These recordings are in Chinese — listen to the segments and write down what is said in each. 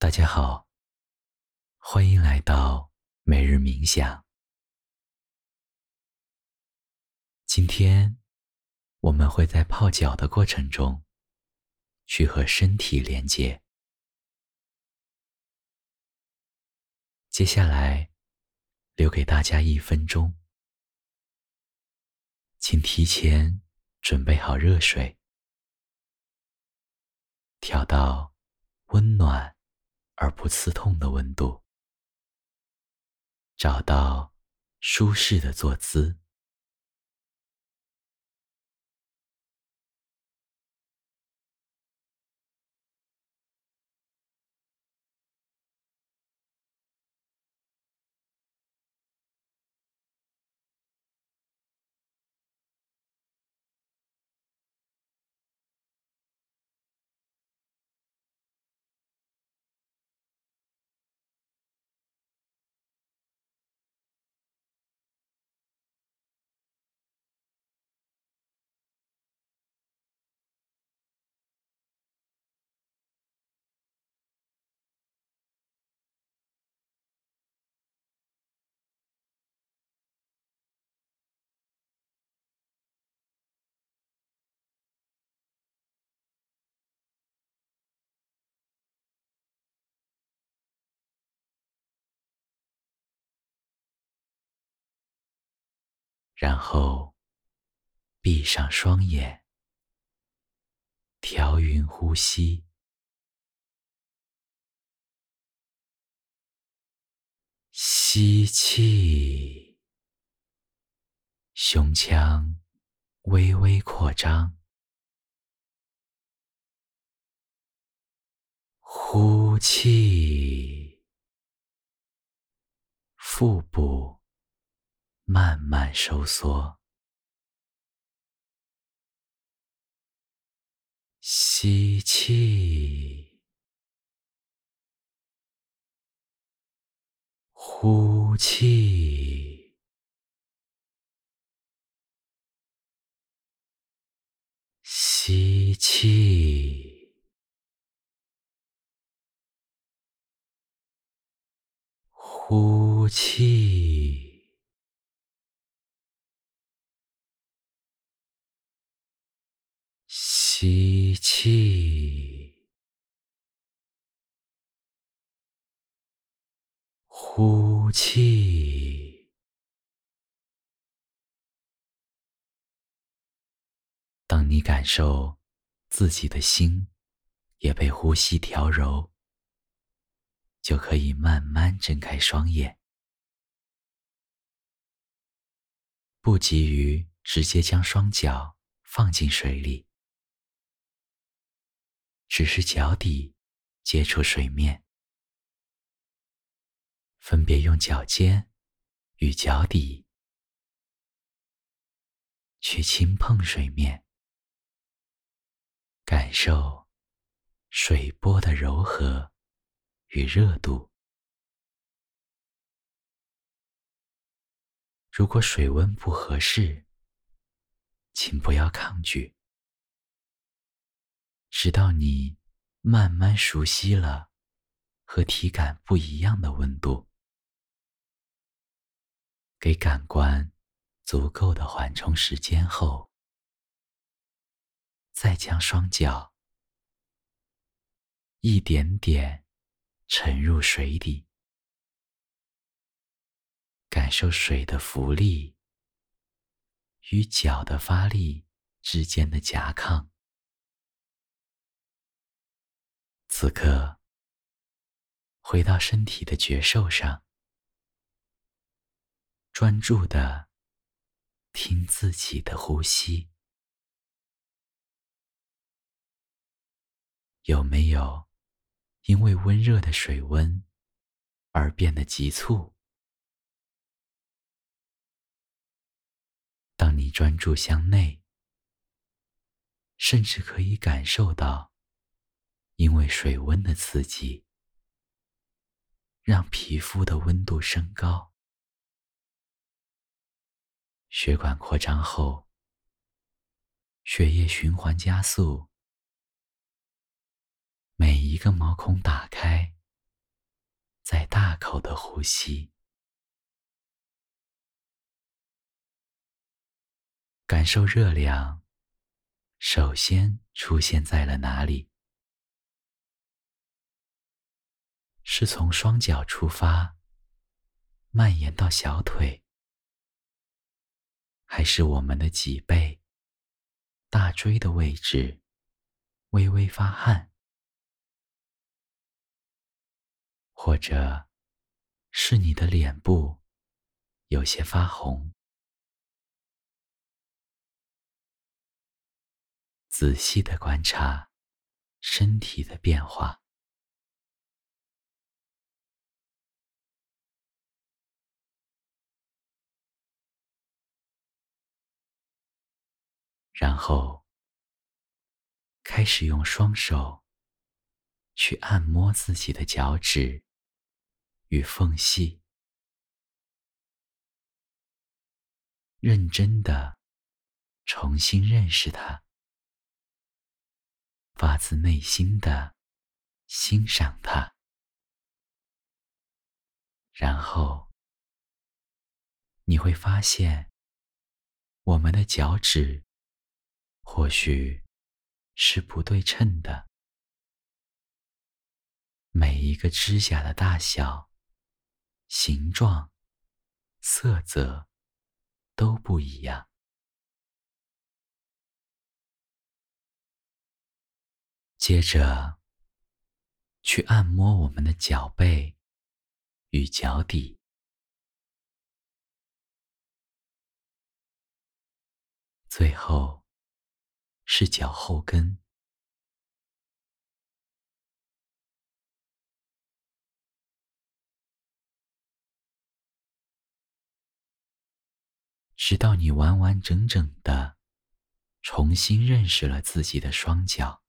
大家好，欢迎来到每日冥想。今天我们会在泡脚的过程中，去和身体连接。接下来留给大家一分钟，请提前准备好热水，调到温暖。而不刺痛的温度，找到舒适的坐姿。然后，闭上双眼，调匀呼吸，吸气，胸腔微微扩张；呼气，腹部。慢慢收缩，吸气，呼气，吸气，呼气。吸气，呼气。当你感受自己的心也被呼吸调柔，就可以慢慢睁开双眼，不急于直接将双脚放进水里。只是脚底接触水面，分别用脚尖与脚底去轻碰水面，感受水波的柔和与热度。如果水温不合适，请不要抗拒。直到你慢慢熟悉了和体感不一样的温度，给感官足够的缓冲时间后，再将双脚一点点沉入水底，感受水的浮力与脚的发力之间的夹抗。此刻，回到身体的觉受上，专注的听自己的呼吸，有没有因为温热的水温而变得急促？当你专注向内，甚至可以感受到。因为水温的刺激，让皮肤的温度升高，血管扩张后，血液循环加速，每一个毛孔打开在大口的呼吸，感受热量首先出现在了哪里？是从双脚出发，蔓延到小腿，还是我们的脊背、大椎的位置微微发汗，或者是你的脸部有些发红？仔细的观察身体的变化。然后，开始用双手去按摩自己的脚趾与缝隙，认真的重新认识它，发自内心的欣赏它，然后你会发现，我们的脚趾。或许是不对称的，每一个指甲的大小、形状、色泽都不一样。接着，去按摩我们的脚背与脚底，最后。是脚后跟，直到你完完整整的重新认识了自己的双脚，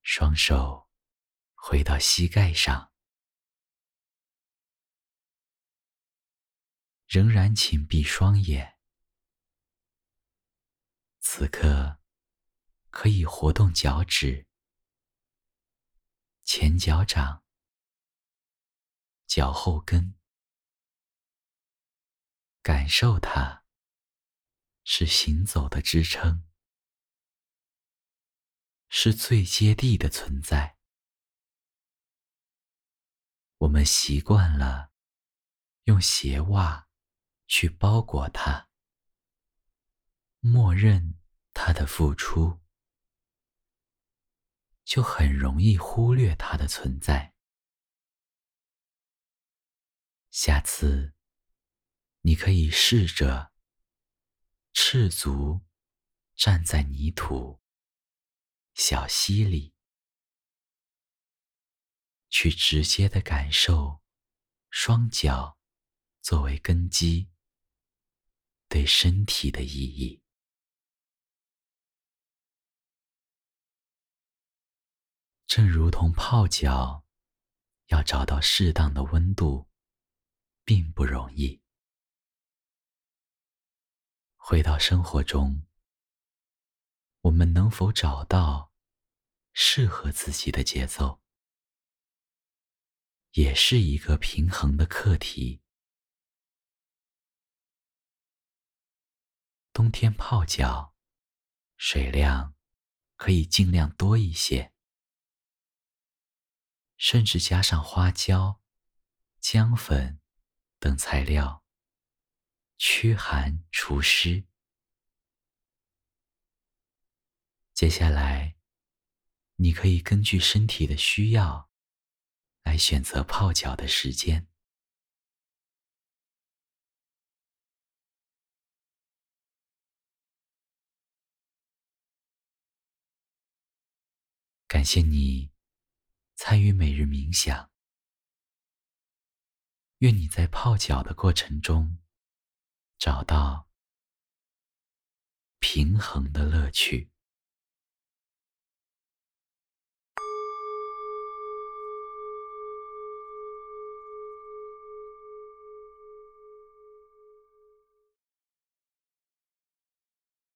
双手回到膝盖上，仍然请闭双眼。此刻，可以活动脚趾、前脚掌、脚后跟，感受它是行走的支撑，是最接地的存在。我们习惯了用鞋袜去包裹它，默认。他的付出，就很容易忽略他的存在。下次，你可以试着赤足站在泥土、小溪里，去直接的感受双脚作为根基对身体的意义。正如同泡脚，要找到适当的温度，并不容易。回到生活中，我们能否找到适合自己的节奏，也是一个平衡的课题。冬天泡脚，水量可以尽量多一些。甚至加上花椒、姜粉等材料，驱寒除湿。接下来，你可以根据身体的需要来选择泡脚的时间。感谢你。参与每日冥想，愿你在泡脚的过程中找到平衡的乐趣。